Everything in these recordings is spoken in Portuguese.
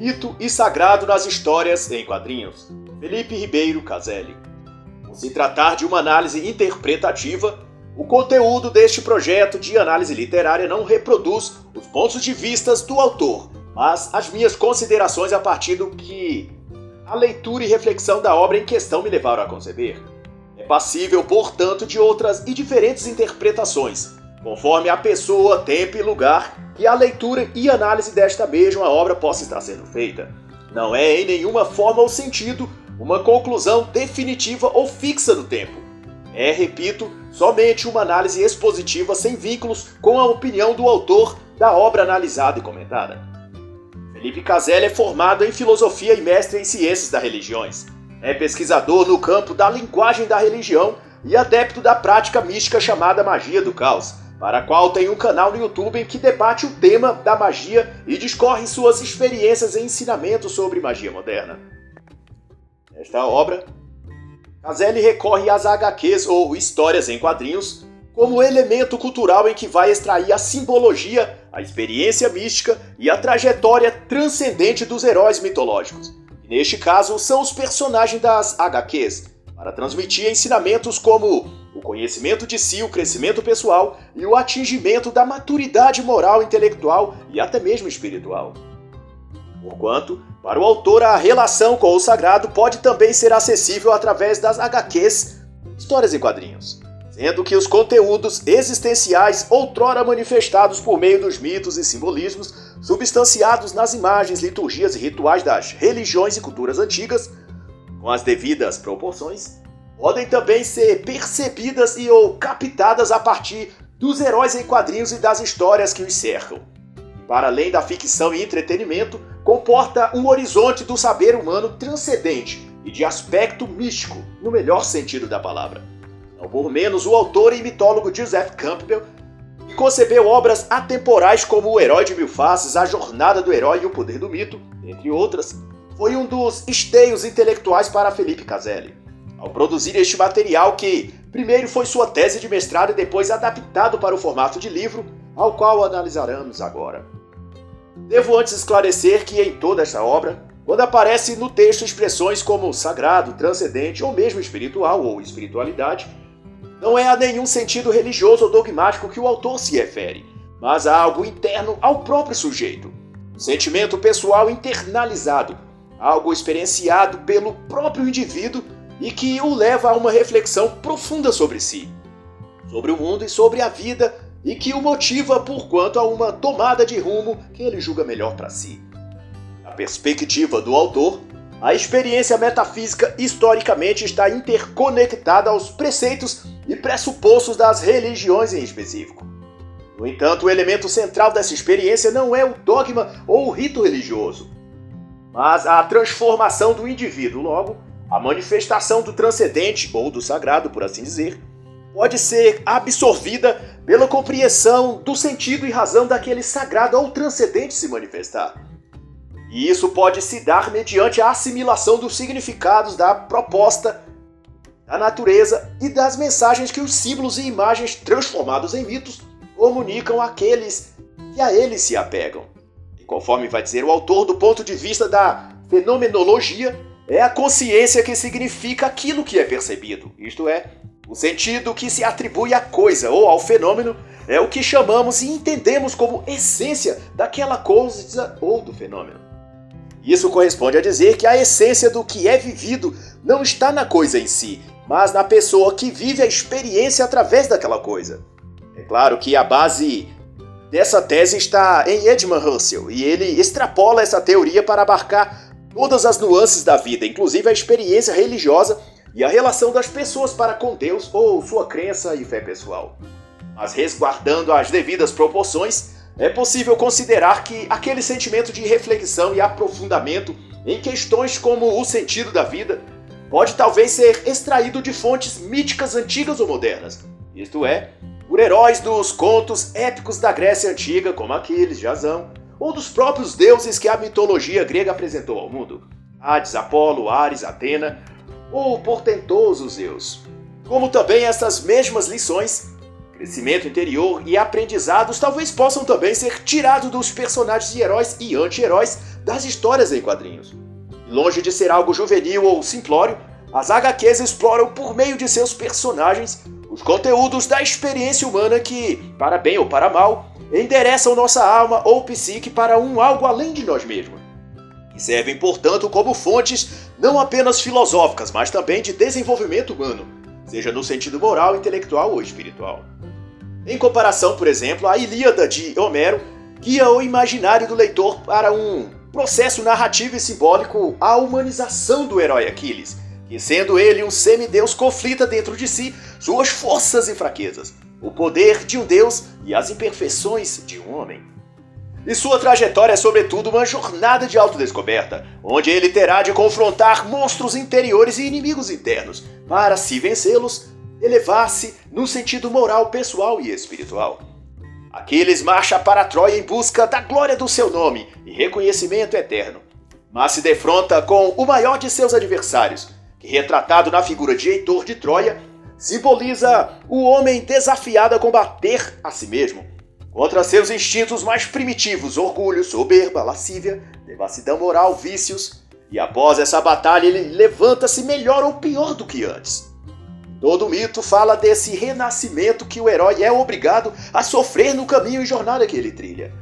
mito e sagrado nas histórias em quadrinhos. Felipe Ribeiro Caselli. Por se tratar de uma análise interpretativa, o conteúdo deste projeto de análise literária não reproduz os pontos de vistas do autor, mas as minhas considerações a partir do que a leitura e reflexão da obra em questão me levaram a conceber. É passível, portanto, de outras e diferentes interpretações, conforme a pessoa, tempo e lugar que a leitura e análise desta mesma obra possa estar sendo feita. Não é em nenhuma forma ou sentido uma conclusão definitiva ou fixa no tempo. É, repito, somente uma análise expositiva sem vínculos com a opinião do autor da obra analisada e comentada. Felipe Caselli é formado em filosofia e mestre em ciências das religiões. É pesquisador no campo da linguagem da religião e adepto da prática mística chamada magia do caos, para a qual tem um canal no YouTube em que debate o tema da magia e discorre suas experiências e ensinamentos sobre magia moderna. Nesta obra, Caselli recorre às HQs ou histórias em quadrinhos como elemento cultural em que vai extrair a simbologia, a experiência mística e a trajetória transcendente dos heróis mitológicos. E neste caso, são os personagens das HQs, para transmitir ensinamentos como o conhecimento de si, o crescimento pessoal e o atingimento da maturidade moral, intelectual e até mesmo espiritual. Porquanto, para o autor, a relação com o sagrado pode também ser acessível através das HQs, histórias em quadrinhos, sendo que os conteúdos existenciais, outrora manifestados por meio dos mitos e simbolismos, substanciados nas imagens, liturgias e rituais das religiões e culturas antigas, com as devidas proporções, podem também ser percebidas e ou captadas a partir dos heróis em quadrinhos e das histórias que os cercam. para além da ficção e entretenimento, comporta um horizonte do saber humano transcendente e de aspecto místico, no melhor sentido da palavra. Não por menos, o autor e mitólogo Joseph Campbell, que concebeu obras atemporais como O Herói de Mil Faces, A Jornada do Herói e O Poder do Mito, entre outras, foi um dos esteios intelectuais para Felipe Caselli. Ao produzir este material, que primeiro foi sua tese de mestrado e depois adaptado para o formato de livro, ao qual analisaremos agora. Devo antes esclarecer que em toda esta obra, quando aparece no texto expressões como sagrado, transcendente ou mesmo espiritual ou espiritualidade, não é a nenhum sentido religioso ou dogmático que o autor se refere, mas a algo interno ao próprio sujeito. Sentimento pessoal internalizado, algo experienciado pelo próprio indivíduo e que o leva a uma reflexão profunda sobre si, sobre o mundo e sobre a vida e que o motiva por quanto a uma tomada de rumo que ele julga melhor para si. Na perspectiva do autor, a experiência metafísica historicamente está interconectada aos preceitos e pressupostos das religiões em específico. No entanto, o elemento central dessa experiência não é o dogma ou o rito religioso, mas a transformação do indivíduo, logo, a manifestação do transcendente ou do sagrado, por assim dizer, pode ser absorvida pela compreensão do sentido e razão daquele sagrado ou transcendente se manifestar. E isso pode se dar mediante a assimilação dos significados da proposta, da natureza e das mensagens que os símbolos e imagens transformados em mitos comunicam àqueles que a eles se apegam. E conforme vai dizer o autor, do ponto de vista da fenomenologia, é a consciência que significa aquilo que é percebido, isto é, o sentido que se atribui à coisa ou ao fenômeno é o que chamamos e entendemos como essência daquela coisa ou do fenômeno. Isso corresponde a dizer que a essência do que é vivido não está na coisa em si, mas na pessoa que vive a experiência através daquela coisa. É claro que a base dessa tese está em Edmund Husserl e ele extrapola essa teoria para abarcar todas as nuances da vida, inclusive a experiência religiosa e a relação das pessoas para com Deus ou sua crença e fé pessoal. Mas resguardando as devidas proporções, é possível considerar que aquele sentimento de reflexão e aprofundamento em questões como o sentido da vida pode talvez ser extraído de fontes míticas antigas ou modernas, isto é, por heróis dos contos épicos da Grécia Antiga, como Aquiles, Jasão, ou dos próprios deuses que a mitologia grega apresentou ao mundo. Hades, Apolo, Ares, Atena, ou portentoso Zeus. Como também essas mesmas lições crescimento interior e aprendizados talvez possam também ser tirados dos personagens de heróis e anti-heróis das histórias em quadrinhos. longe de ser algo juvenil ou simplório, as HQs exploram por meio de seus personagens os conteúdos da experiência humana que, para bem ou para mal, endereçam nossa alma ou psique para um algo além de nós mesmos. E servem, portanto, como fontes não apenas filosóficas, mas também de desenvolvimento humano, seja no sentido moral, intelectual ou espiritual. Em comparação, por exemplo, a Ilíada de Homero guia o imaginário do leitor para um processo narrativo e simbólico a humanização do herói Aquiles, que sendo ele um semideus conflita dentro de si suas forças e fraquezas, o poder de um deus e as imperfeições de um homem. E sua trajetória é sobretudo uma jornada de autodescoberta, onde ele terá de confrontar monstros interiores e inimigos internos, para se vencê-los, elevar-se no sentido moral, pessoal e espiritual. Aquiles marcha para Troia em busca da glória do seu nome e reconhecimento eterno, mas se defronta com o maior de seus adversários, que retratado na figura de Heitor de Troia, simboliza o homem desafiado a combater a si mesmo, contra seus instintos mais primitivos, orgulho, soberba, lascívia, devassidão moral, vícios, e após essa batalha ele levanta-se melhor ou pior do que antes. Todo mito fala desse renascimento que o herói é obrigado a sofrer no caminho e jornada que ele trilha.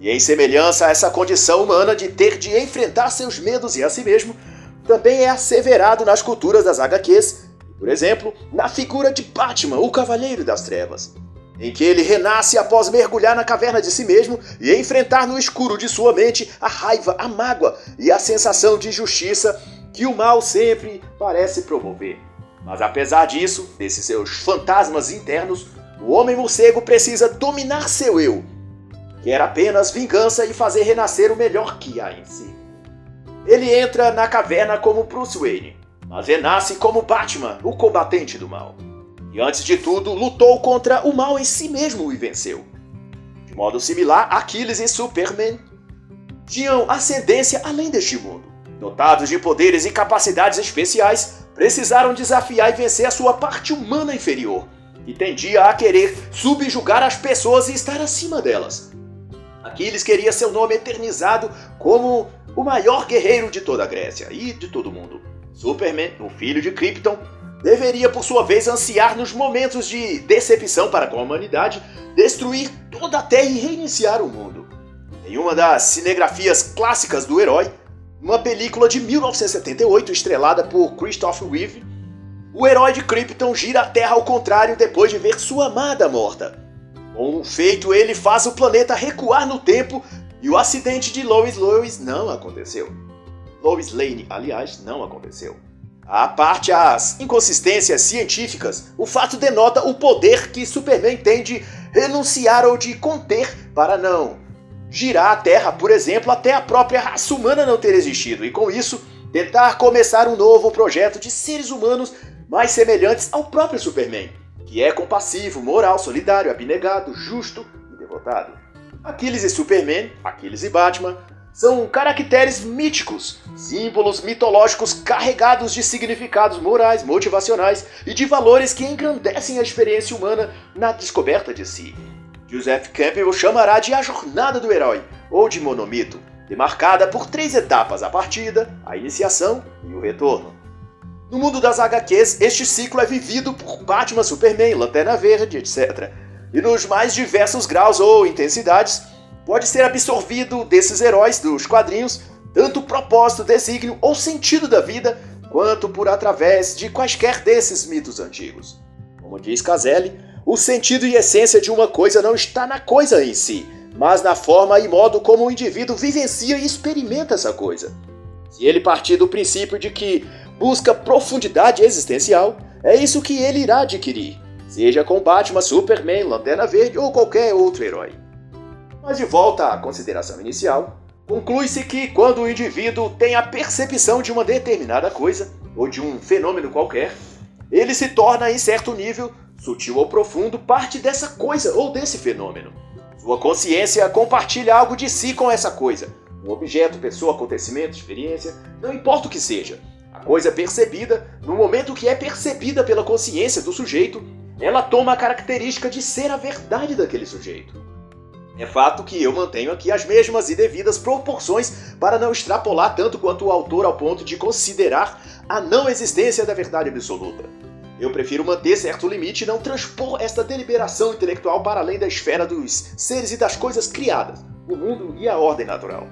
E em semelhança a essa condição humana de ter de enfrentar seus medos e a si mesmo, também é asseverado nas culturas das HQs, por exemplo, na figura de Batman, o Cavaleiro das Trevas, em que ele renasce após mergulhar na caverna de si mesmo e enfrentar no escuro de sua mente a raiva, a mágoa e a sensação de injustiça que o mal sempre parece promover. Mas apesar disso, desses seus fantasmas internos, o homem morcego precisa dominar seu eu, quer apenas vingança e fazer renascer o melhor que há em si. Ele entra na caverna como Bruce Wayne, mas renasce como Batman, o combatente do mal. E antes de tudo, lutou contra o mal em si mesmo e venceu. De modo similar, Aquiles e Superman tinham ascendência além deste mundo. Dotados de poderes e capacidades especiais, precisaram desafiar e vencer a sua parte humana inferior, que tendia a querer subjugar as pessoas e estar acima delas. Aquiles queria seu nome eternizado como o maior guerreiro de toda a Grécia e de todo o mundo. Superman, o filho de Krypton, deveria por sua vez ansiar nos momentos de decepção para com a humanidade, destruir toda a Terra e reiniciar o mundo. Em uma das cinegrafias clássicas do herói, uma película de 1978 estrelada por Christopher Reeve, o herói de Krypton gira a Terra ao contrário depois de ver sua amada morta. Com um feito, ele faz o planeta recuar no tempo e o acidente de Lois Lewis não aconteceu. Lois Lane, aliás, não aconteceu. À parte as inconsistências científicas, o fato denota o poder que Superman tem de renunciar ou de conter para não girar a Terra, por exemplo, até a própria raça humana não ter existido, e com isso tentar começar um novo projeto de seres humanos mais semelhantes ao próprio Superman, que é compassivo, moral, solidário, abnegado, justo e devotado. Aquiles e Superman, Aquiles e Batman, são caracteres míticos, símbolos mitológicos carregados de significados morais, motivacionais e de valores que engrandecem a experiência humana na descoberta de si. Joseph Campbell chamará de a jornada do herói, ou de monomito, demarcada por três etapas: a partida, a iniciação e o retorno. No mundo das HQs, este ciclo é vivido por Batman, Superman, Lanterna Verde, etc e nos mais diversos graus ou intensidades, pode ser absorvido desses heróis dos quadrinhos tanto o propósito, desígnio ou sentido da vida, quanto por através de quaisquer desses mitos antigos. Como diz Caselli, o sentido e essência de uma coisa não está na coisa em si, mas na forma e modo como o indivíduo vivencia e experimenta essa coisa. Se ele partir do princípio de que busca profundidade existencial, é isso que ele irá adquirir seja com Batman, Superman, Lanterna Verde ou qualquer outro herói. Mas de volta à consideração inicial, conclui-se que quando o indivíduo tem a percepção de uma determinada coisa, ou de um fenômeno qualquer, ele se torna, em certo nível, sutil ou profundo, parte dessa coisa ou desse fenômeno. Sua consciência compartilha algo de si com essa coisa, um objeto, pessoa, acontecimento, experiência, não importa o que seja. A coisa percebida, no momento que é percebida pela consciência do sujeito, ela toma a característica de ser a verdade daquele sujeito. É fato que eu mantenho aqui as mesmas e devidas proporções para não extrapolar tanto quanto o autor ao ponto de considerar a não existência da verdade absoluta. Eu prefiro manter certo limite e não transpor esta deliberação intelectual para além da esfera dos seres e das coisas criadas, o mundo e a ordem natural.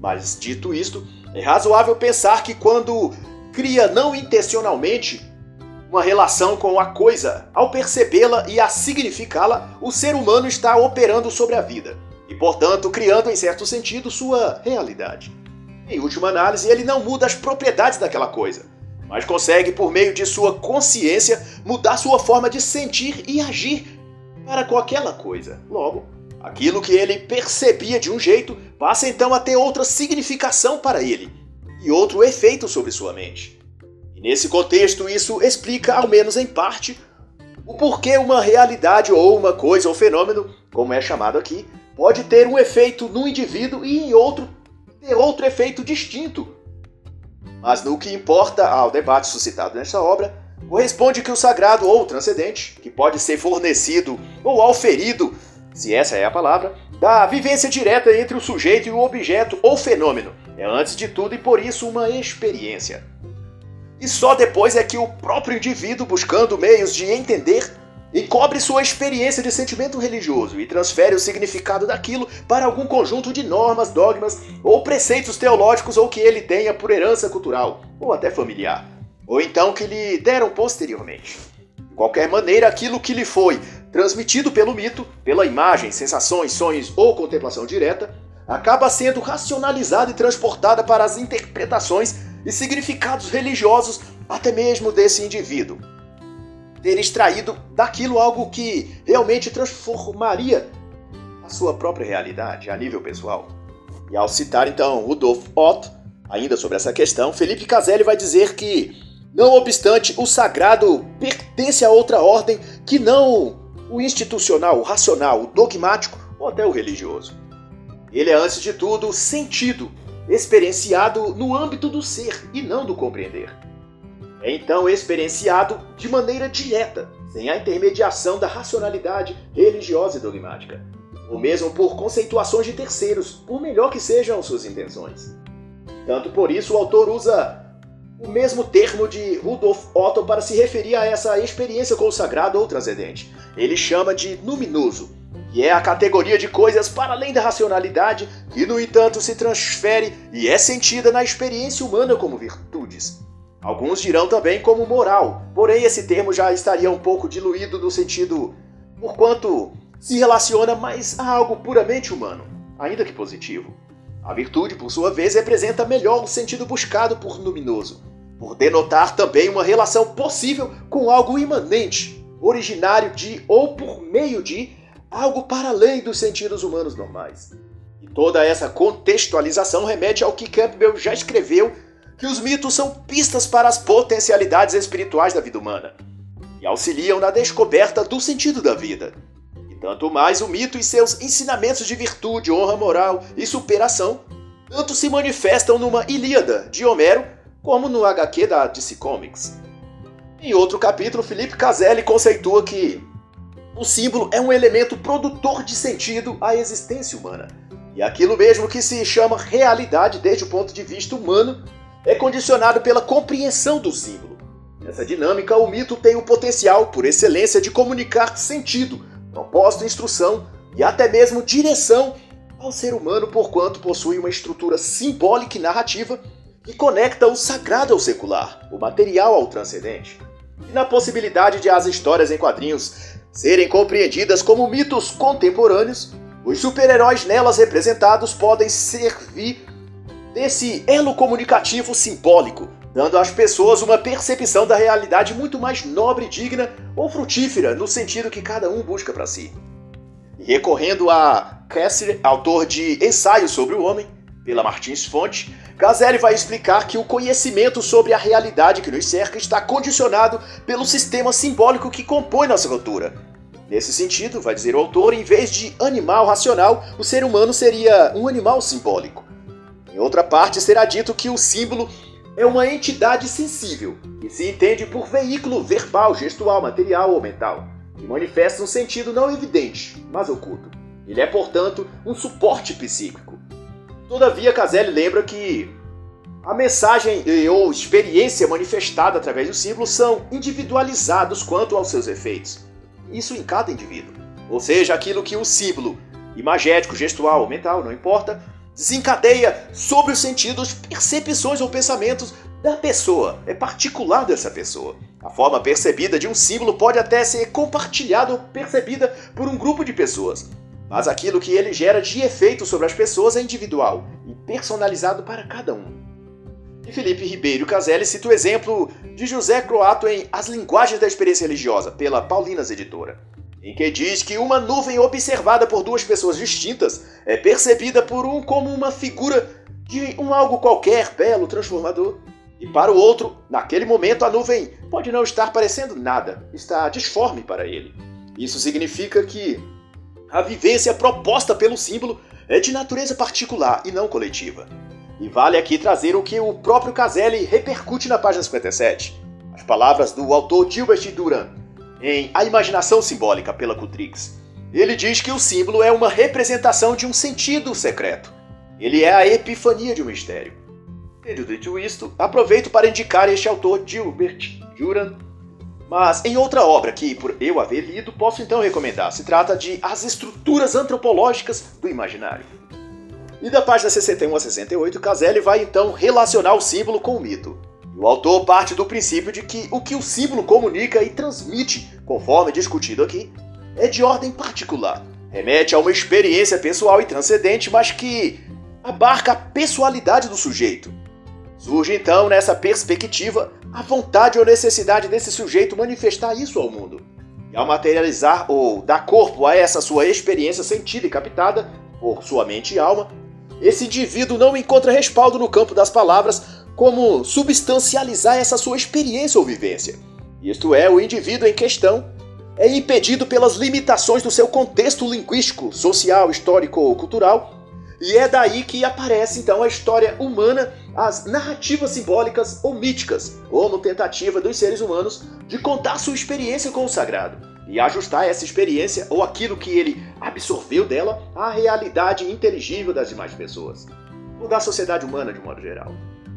Mas, dito isto, é razoável pensar que quando cria não intencionalmente uma relação com a coisa, ao percebê-la e a significá-la, o ser humano está operando sobre a vida e, portanto, criando em certo sentido sua realidade. Em última análise, ele não muda as propriedades daquela coisa, mas consegue, por meio de sua consciência, mudar sua forma de sentir e agir para com aquela coisa. Logo, aquilo que ele percebia de um jeito passa então a ter outra significação para ele e outro efeito sobre sua mente. Nesse contexto, isso explica, ao menos em parte, o porquê uma realidade ou uma coisa ou fenômeno, como é chamado aqui, pode ter um efeito num indivíduo e em outro ter outro efeito distinto. Mas no que importa ao debate suscitado nesta obra, corresponde que o sagrado ou transcendente, que pode ser fornecido ou auferido, se essa é a palavra, da vivência direta entre o sujeito e o objeto ou fenômeno, é antes de tudo e por isso uma experiência. E só depois é que o próprio indivíduo, buscando meios de entender, encobre sua experiência de sentimento religioso e transfere o significado daquilo para algum conjunto de normas, dogmas ou preceitos teológicos ou que ele tenha por herança cultural ou até familiar, ou então que lhe deram posteriormente. De qualquer maneira, aquilo que lhe foi transmitido pelo mito, pela imagem, sensações, sonhos ou contemplação direta, acaba sendo racionalizada e transportada para as interpretações e significados religiosos até mesmo desse indivíduo. Ter extraído daquilo algo que realmente transformaria a sua própria realidade a nível pessoal. E ao citar então Rudolf Otto, ainda sobre essa questão, Felipe Caselli vai dizer que, não obstante o sagrado pertence a outra ordem que não o institucional, o racional, o dogmático ou até o religioso. Ele é, antes de tudo, sentido experienciado no âmbito do ser e não do compreender. É então experienciado de maneira direta, sem a intermediação da racionalidade religiosa e dogmática, ou mesmo por conceituações de terceiros, por melhor que sejam suas intenções. Tanto por isso o autor usa o mesmo termo de Rudolf Otto para se referir a essa experiência com o sagrado ou transcendente. Ele chama de luminoso, que é a categoria de coisas para além da racionalidade, que no entanto se transfere e é sentida na experiência humana como virtudes. Alguns dirão também como moral, porém esse termo já estaria um pouco diluído no sentido porquanto se relaciona mais a algo puramente humano, ainda que positivo. A virtude, por sua vez, representa melhor o sentido buscado por luminoso, por denotar também uma relação possível com algo imanente, originário de ou por meio de algo para além dos sentidos humanos normais. E toda essa contextualização remete ao que Campbell já escreveu, que os mitos são pistas para as potencialidades espirituais da vida humana e auxiliam na descoberta do sentido da vida. E tanto mais o mito e seus ensinamentos de virtude, honra moral e superação tanto se manifestam numa Ilíada de Homero como no HQ da DC Comics. Em outro capítulo, Felipe Caselli conceitua que o símbolo é um elemento produtor de sentido à existência humana. E aquilo mesmo que se chama realidade desde o ponto de vista humano é condicionado pela compreensão do símbolo. Nessa dinâmica, o mito tem o potencial, por excelência, de comunicar sentido, propósito, instrução e até mesmo direção ao ser humano, porquanto possui uma estrutura simbólica e narrativa que conecta o sagrado ao secular, o material ao transcendente. E na possibilidade de as histórias em quadrinhos serem compreendidas como mitos contemporâneos, os super-heróis nelas representados podem servir desse elo comunicativo simbólico, dando às pessoas uma percepção da realidade muito mais nobre, digna ou frutífera no sentido que cada um busca para si. E recorrendo a Cassidy, autor de Ensaios sobre o Homem, pela Martins Fonte, Caselli vai explicar que o conhecimento sobre a realidade que nos cerca está condicionado pelo sistema simbólico que compõe nossa cultura. Nesse sentido, vai dizer o autor, em vez de animal racional, o ser humano seria um animal simbólico. Em outra parte, será dito que o símbolo é uma entidade sensível, que se entende por veículo verbal, gestual, material ou mental. que manifesta um sentido não evidente, mas oculto. Ele é, portanto, um suporte psíquico. Todavia, Caselli lembra que a mensagem ou experiência manifestada através do símbolo são individualizados quanto aos seus efeitos. Isso em cada indivíduo. Ou seja, aquilo que o símbolo, imagético, gestual ou mental, não importa, desencadeia sobre os sentidos, percepções ou pensamentos da pessoa, é particular dessa pessoa. A forma percebida de um símbolo pode até ser compartilhada ou percebida por um grupo de pessoas, mas aquilo que ele gera de efeito sobre as pessoas é individual e personalizado para cada um. E Felipe Ribeiro Caselli cita o exemplo de José Croato em As Linguagens da Experiência Religiosa, pela Paulinas Editora, em que diz que uma nuvem observada por duas pessoas distintas é percebida por um como uma figura de um algo qualquer, belo, transformador, e para o outro, naquele momento, a nuvem pode não estar parecendo nada, está disforme para ele. Isso significa que a vivência proposta pelo símbolo é de natureza particular e não coletiva. E vale aqui trazer o que o próprio Caselli repercute na página 57. As palavras do autor Gilbert Duran em A Imaginação Simbólica pela Cutrix. Ele diz que o símbolo é uma representação de um sentido secreto. Ele é a epifania de um mistério. Tendo dito isto, aproveito para indicar este autor Gilbert Duran, mas em outra obra que, por eu haver lido, posso então recomendar. Se trata de As Estruturas Antropológicas do Imaginário. E da página 61 a 68, Caselli vai então relacionar o símbolo com o mito. O autor parte do princípio de que o que o símbolo comunica e transmite, conforme discutido aqui, é de ordem particular. Remete a uma experiência pessoal e transcendente, mas que abarca a pessoalidade do sujeito, Surge então, nessa perspectiva, a vontade ou necessidade desse sujeito manifestar isso ao mundo. E ao materializar ou dar corpo a essa sua experiência sentida e captada por sua mente e alma, esse indivíduo não encontra respaldo no campo das palavras como substancializar essa sua experiência ou vivência. Isto é, o indivíduo em questão é impedido pelas limitações do seu contexto linguístico, social, histórico ou cultural e é daí que aparece então a história humana, as narrativas simbólicas ou míticas, como tentativa dos seres humanos de contar sua experiência com o sagrado e ajustar essa experiência ou aquilo que ele absorveu dela à realidade inteligível das demais pessoas, ou da sociedade humana de um modo geral.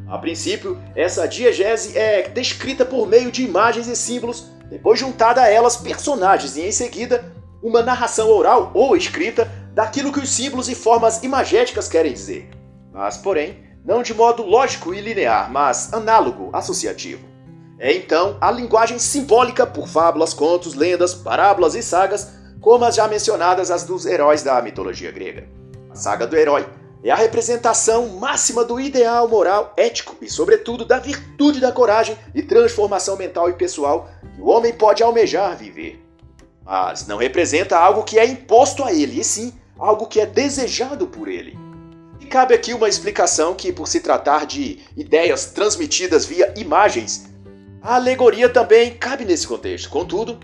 A princípio, essa diegese é descrita por meio de imagens e símbolos, depois juntada a elas personagens e em seguida uma narração oral ou escrita daquilo que os símbolos e formas imagéticas querem dizer, mas, porém, não de modo lógico e linear, mas análogo, associativo. É então a linguagem simbólica por fábulas, contos, lendas, parábolas e sagas, como as já mencionadas as dos heróis da mitologia grega. A saga do herói é a representação máxima do ideal moral, ético e, sobretudo, da virtude da coragem e transformação mental e pessoal que o homem pode almejar viver. Mas não representa algo que é imposto a ele, e sim algo que é desejado por ele. E cabe aqui uma explicação que, por se tratar de ideias transmitidas via imagens, a alegoria também cabe nesse contexto. Contudo,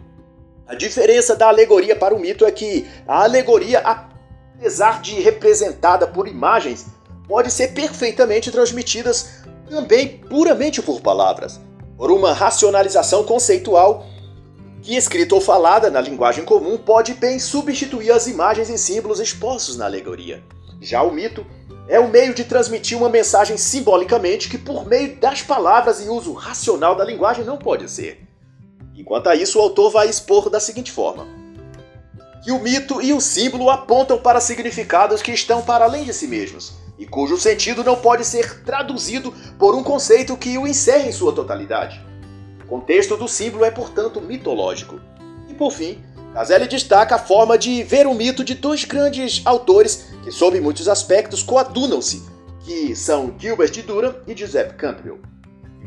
a diferença da alegoria para o mito é que a alegoria, apesar de representada por imagens, pode ser perfeitamente transmitidas também puramente por palavras, por uma racionalização conceitual que escrita ou falada na linguagem comum pode bem substituir as imagens e símbolos expostos na alegoria. Já o mito é o meio de transmitir uma mensagem simbolicamente que, por meio das palavras e uso racional da linguagem, não pode ser. Enquanto a isso, o autor vai expor da seguinte forma: que o mito e o símbolo apontam para significados que estão para além de si mesmos, e cujo sentido não pode ser traduzido por um conceito que o encerre em sua totalidade contexto do símbolo é, portanto, mitológico. E por fim, Caselli destaca a forma de ver o mito de dois grandes autores que, sob muitos aspectos, coadunam-se, que são Gilbert Duran e Giuseppe Campbell.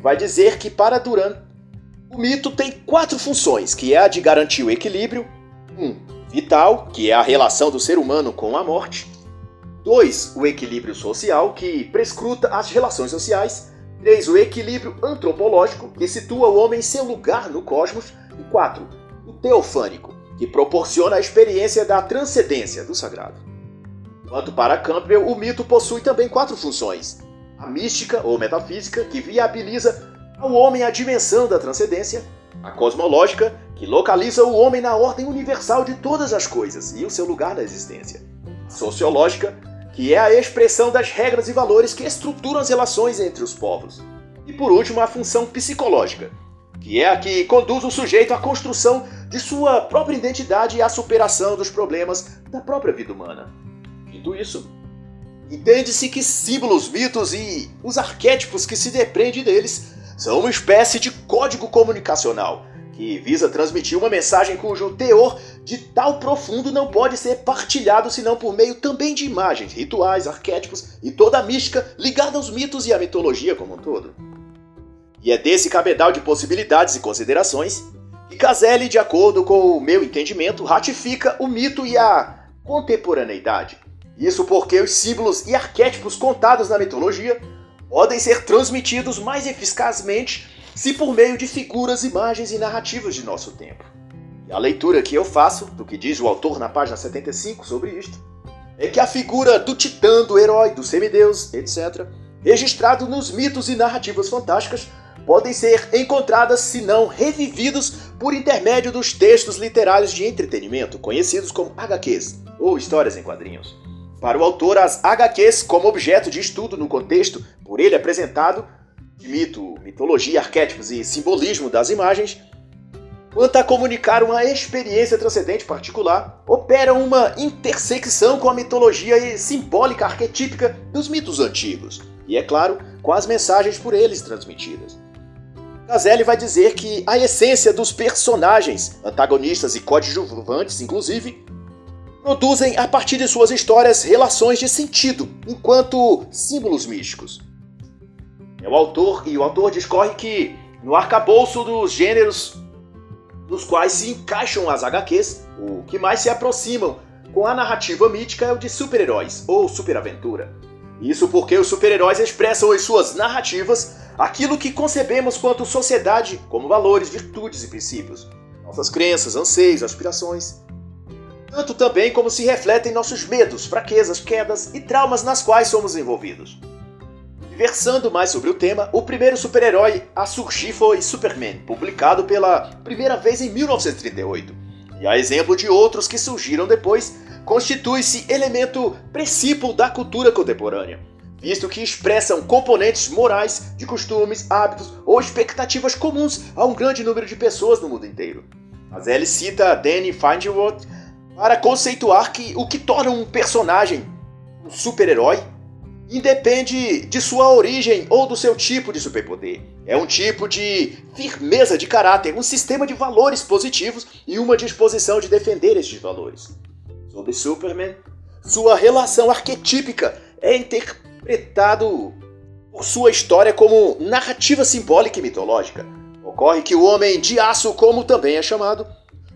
Vai dizer que, para Duran, o mito tem quatro funções, que é a de garantir o equilíbrio, um, vital, que é a relação do ser humano com a morte, dois, o equilíbrio social, que prescruta as relações sociais, 3. O equilíbrio antropológico, que situa o homem em seu lugar no cosmos. E 4. O teofânico, que proporciona a experiência da transcendência do sagrado. Quanto para Campbell, o mito possui também quatro funções: a mística ou metafísica, que viabiliza ao homem a dimensão da transcendência, a cosmológica, que localiza o homem na ordem universal de todas as coisas e o seu lugar na existência. A sociológica, que é a expressão das regras e valores que estruturam as relações entre os povos. E por último, a função psicológica, que é a que conduz o sujeito à construção de sua própria identidade e à superação dos problemas da própria vida humana. Dito isso, entende-se que símbolos, mitos e os arquétipos que se depreendem deles são uma espécie de código comunicacional que visa transmitir uma mensagem cujo teor de tal profundo não pode ser partilhado senão por meio também de imagens, rituais, arquétipos e toda a mística ligada aos mitos e à mitologia como um todo. E é desse cabedal de possibilidades e considerações que Caselli, de acordo com o meu entendimento, ratifica o mito e a contemporaneidade. Isso porque os símbolos e arquétipos contados na mitologia podem ser transmitidos mais eficazmente se por meio de figuras, imagens e narrativas de nosso tempo. A leitura que eu faço do que diz o autor na página 75 sobre isto é que a figura do titã, do herói, do semideus, etc., registrado nos mitos e narrativas fantásticas, podem ser encontradas, se não revividos, por intermédio dos textos literários de entretenimento, conhecidos como HQs, ou histórias em quadrinhos. Para o autor, as HQs, como objeto de estudo no contexto por ele apresentado, de mito, mitologia, arquétipos e simbolismo das imagens, quanto a comunicar uma experiência transcendente particular, opera uma intersecção com a mitologia simbólica arquetípica dos mitos antigos, e é claro, com as mensagens por eles transmitidas. Caselli vai dizer que a essência dos personagens, antagonistas e coadjuvantes, inclusive, produzem a partir de suas histórias relações de sentido, enquanto símbolos místicos. É o autor, e o autor discorre que no arcabouço dos gêneros nos quais se encaixam as HQs, o que mais se aproximam com a narrativa mítica é o de super-heróis ou superaventura. Isso porque os super-heróis expressam em suas narrativas aquilo que concebemos quanto sociedade como valores, virtudes e princípios, nossas crenças, anseios, aspirações. Tanto também como se refletem nossos medos, fraquezas, quedas e traumas nas quais somos envolvidos. Versando mais sobre o tema, o primeiro super-herói a surgir foi Superman, publicado pela primeira vez em 1938. E a exemplo de outros que surgiram depois, constitui-se elemento princípio da cultura contemporânea, visto que expressam componentes morais de costumes, hábitos ou expectativas comuns a um grande número de pessoas no mundo inteiro. Mas ele cita Danny Feinworth para conceituar que o que torna um personagem um super-herói independe de sua origem ou do seu tipo de superpoder. É um tipo de firmeza de caráter, um sistema de valores positivos e uma disposição de defender estes valores. Sobre Superman, sua relação arquetípica é interpretado por sua história como narrativa simbólica e mitológica. Ocorre que o homem de aço, como também é chamado,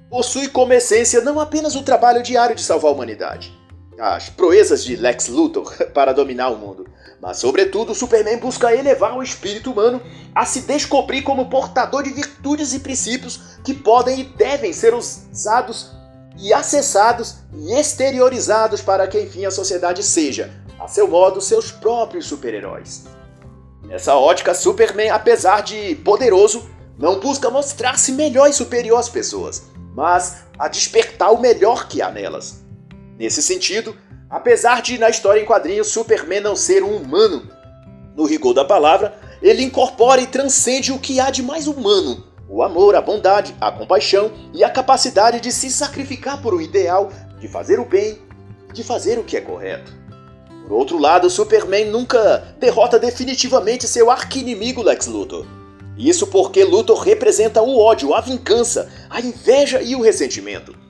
possui como essência não apenas o trabalho diário de salvar a humanidade, as proezas de Lex Luthor para dominar o mundo. Mas, sobretudo, Superman busca elevar o espírito humano a se descobrir como portador de virtudes e princípios que podem e devem ser usados e acessados e exteriorizados para que, enfim, a sociedade seja, a seu modo, seus próprios super-heróis. Nessa ótica, Superman, apesar de poderoso, não busca mostrar-se melhor e superior às pessoas, mas a despertar o melhor que há nelas. Nesse sentido, apesar de na história em quadrinhos Superman não ser um humano, no rigor da palavra, ele incorpora e transcende o que há de mais humano: o amor, a bondade, a compaixão e a capacidade de se sacrificar por um ideal, de fazer o bem, de fazer o que é correto. Por outro lado, Superman nunca derrota definitivamente seu arqui-inimigo Lex Luthor. Isso porque Luthor representa o ódio, a vingança, a inveja e o ressentimento.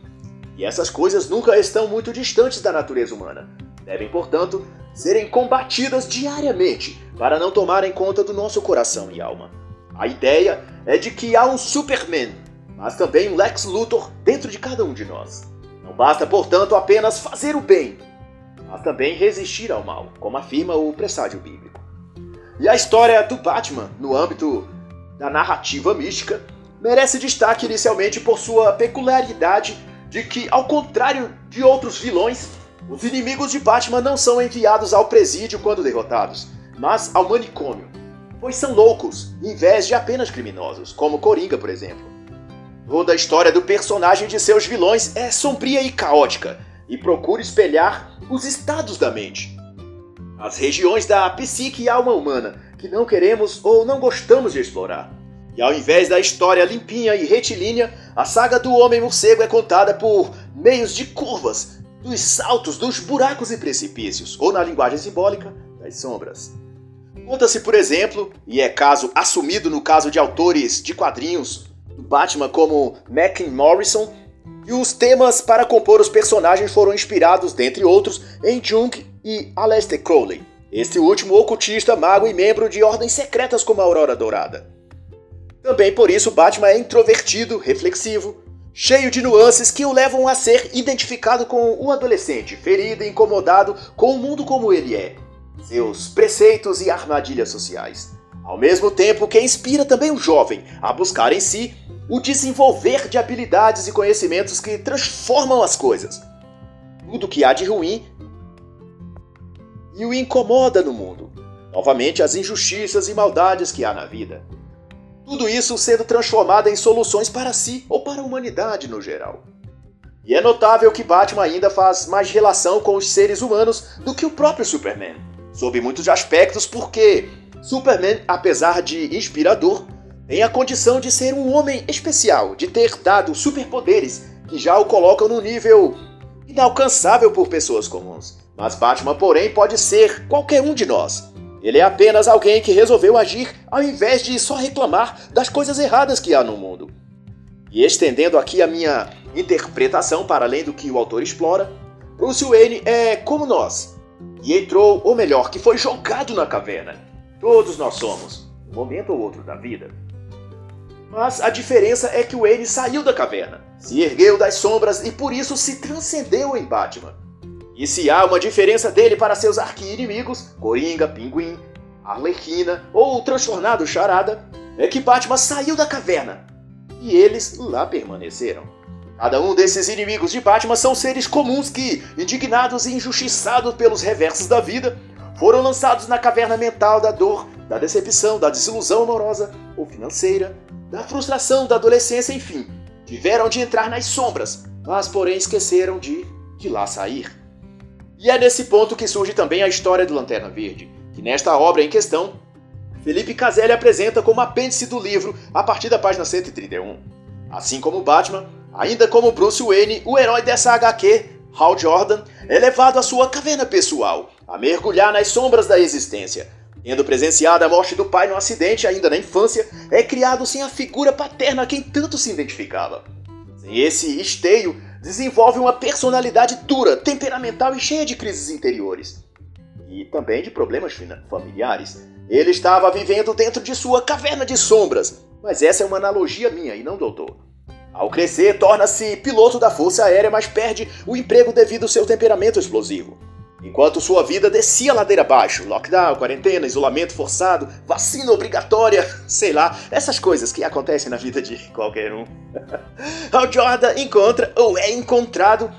E essas coisas nunca estão muito distantes da natureza humana. Devem, portanto, serem combatidas diariamente para não tomarem conta do nosso coração e alma. A ideia é de que há um Superman, mas também um Lex Luthor dentro de cada um de nós. Não basta, portanto, apenas fazer o bem, mas também resistir ao mal, como afirma o presságio bíblico. E a história do Batman, no âmbito da narrativa mística, merece destaque inicialmente por sua peculiaridade de que, ao contrário de outros vilões, os inimigos de Batman não são enviados ao presídio quando derrotados, mas ao manicômio, pois são loucos, em vez de apenas criminosos, como Coringa, por exemplo. Toda a história do personagem de seus vilões é sombria e caótica e procura espelhar os estados da mente, as regiões da psique e alma humana que não queremos ou não gostamos de explorar. E ao invés da história limpinha e retilínea, a saga do Homem Morcego é contada por meios de curvas, dos saltos, dos buracos e precipícios, ou na linguagem simbólica, das sombras. Conta-se, por exemplo, e é caso assumido no caso de autores de quadrinhos do Batman como Mackin Morrison, e os temas para compor os personagens foram inspirados, dentre outros, em Jung e Aleister Crowley, este último ocultista, mago e membro de ordens secretas como a Aurora Dourada. Também por isso Batman é introvertido, reflexivo, cheio de nuances que o levam a ser identificado com um adolescente ferido e incomodado com o mundo como ele é, seus preceitos e armadilhas sociais. Ao mesmo tempo que inspira também o jovem a buscar em si o desenvolver de habilidades e conhecimentos que transformam as coisas. Tudo que há de ruim e o incomoda no mundo. Novamente, as injustiças e maldades que há na vida. Tudo isso sendo transformado em soluções para si ou para a humanidade no geral. E é notável que Batman ainda faz mais relação com os seres humanos do que o próprio Superman, sob muitos aspectos, porque Superman, apesar de inspirador, tem a condição de ser um homem especial, de ter dado superpoderes que já o colocam no nível inalcançável por pessoas comuns. Mas Batman, porém, pode ser qualquer um de nós. Ele é apenas alguém que resolveu agir ao invés de só reclamar das coisas erradas que há no mundo. E estendendo aqui a minha interpretação para além do que o autor explora, Bruce Wayne é como nós, e entrou, ou melhor, que foi jogado na caverna. Todos nós somos, um momento ou outro da vida. Mas a diferença é que Wayne saiu da caverna, se ergueu das sombras e por isso se transcendeu em Batman. E se há uma diferença dele para seus arqui-inimigos, Coringa, Pinguim, Arlequina ou o transtornado Charada, é que Batman saiu da caverna e eles lá permaneceram. Cada um desses inimigos de Batman são seres comuns que, indignados e injustiçados pelos reversos da vida, foram lançados na caverna mental da dor, da decepção, da desilusão amorosa ou financeira, da frustração da adolescência, enfim. Tiveram de entrar nas sombras, mas porém esqueceram de, de lá sair. E é nesse ponto que surge também a história do Lanterna Verde, que nesta obra em questão, Felipe Caselli apresenta como apêndice do livro a partir da página 131. Assim como Batman, ainda como Bruce Wayne, o herói dessa HQ, Hal Jordan, é levado à sua caverna pessoal, a mergulhar nas sombras da existência, Tendo presenciado a morte do pai no acidente ainda na infância, é criado sem a figura paterna a quem tanto se identificava. Sem esse esteio, desenvolve uma personalidade dura, temperamental e cheia de crises interiores. E também de problemas familiares. Ele estava vivendo dentro de sua caverna de sombras, mas essa é uma analogia minha e não do autor. Ao crescer, torna-se piloto da Força Aérea, mas perde o emprego devido ao seu temperamento explosivo. Enquanto sua vida descia ladeira abaixo, lockdown, quarentena, isolamento forçado, vacina obrigatória, sei lá, essas coisas que acontecem na vida de qualquer um. Hal Jordan encontra ou é encontrado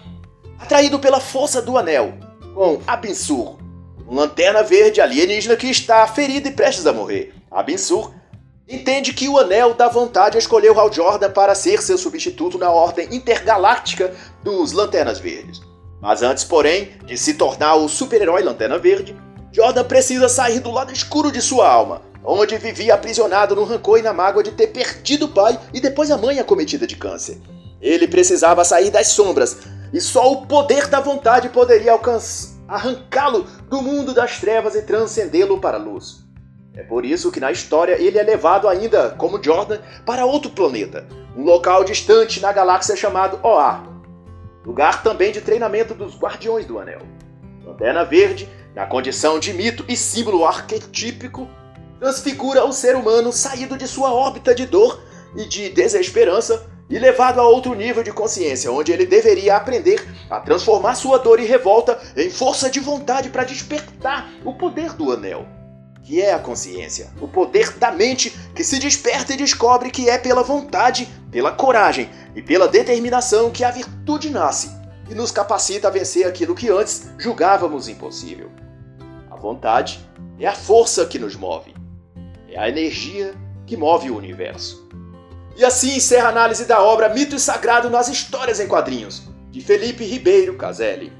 atraído pela força do anel, com Abinsur, um lanterna verde alienígena que está ferido e prestes a morrer. Abinsur entende que o anel dá vontade a escolher Hal Jordan para ser seu substituto na ordem intergaláctica dos Lanternas Verdes. Mas antes, porém, de se tornar o super-herói Lanterna Verde, Jordan precisa sair do lado escuro de sua alma, onde vivia aprisionado no rancor e na mágoa de ter perdido o pai e depois a mãe acometida de câncer. Ele precisava sair das sombras, e só o poder da vontade poderia arrancá-lo do mundo das trevas e transcendê-lo para a luz. É por isso que na história ele é levado ainda, como Jordan, para outro planeta, um local distante na galáxia chamado Oa, lugar também de treinamento dos Guardiões do Anel. Lanterna Verde, na condição de mito e símbolo arquetípico, transfigura o ser humano saído de sua órbita de dor e de desesperança e levado a outro nível de consciência, onde ele deveria aprender a transformar sua dor e revolta em força de vontade para despertar o poder do anel, que é a consciência, o poder da mente que se desperta e descobre que é pela vontade, pela coragem e pela determinação que a virtude nasce e nos capacita a vencer aquilo que antes julgávamos impossível. A vontade é a força que nos move, é a energia que move o universo. E assim encerra a análise da obra Mito e Sagrado nas Histórias em Quadrinhos, de Felipe Ribeiro Caselli.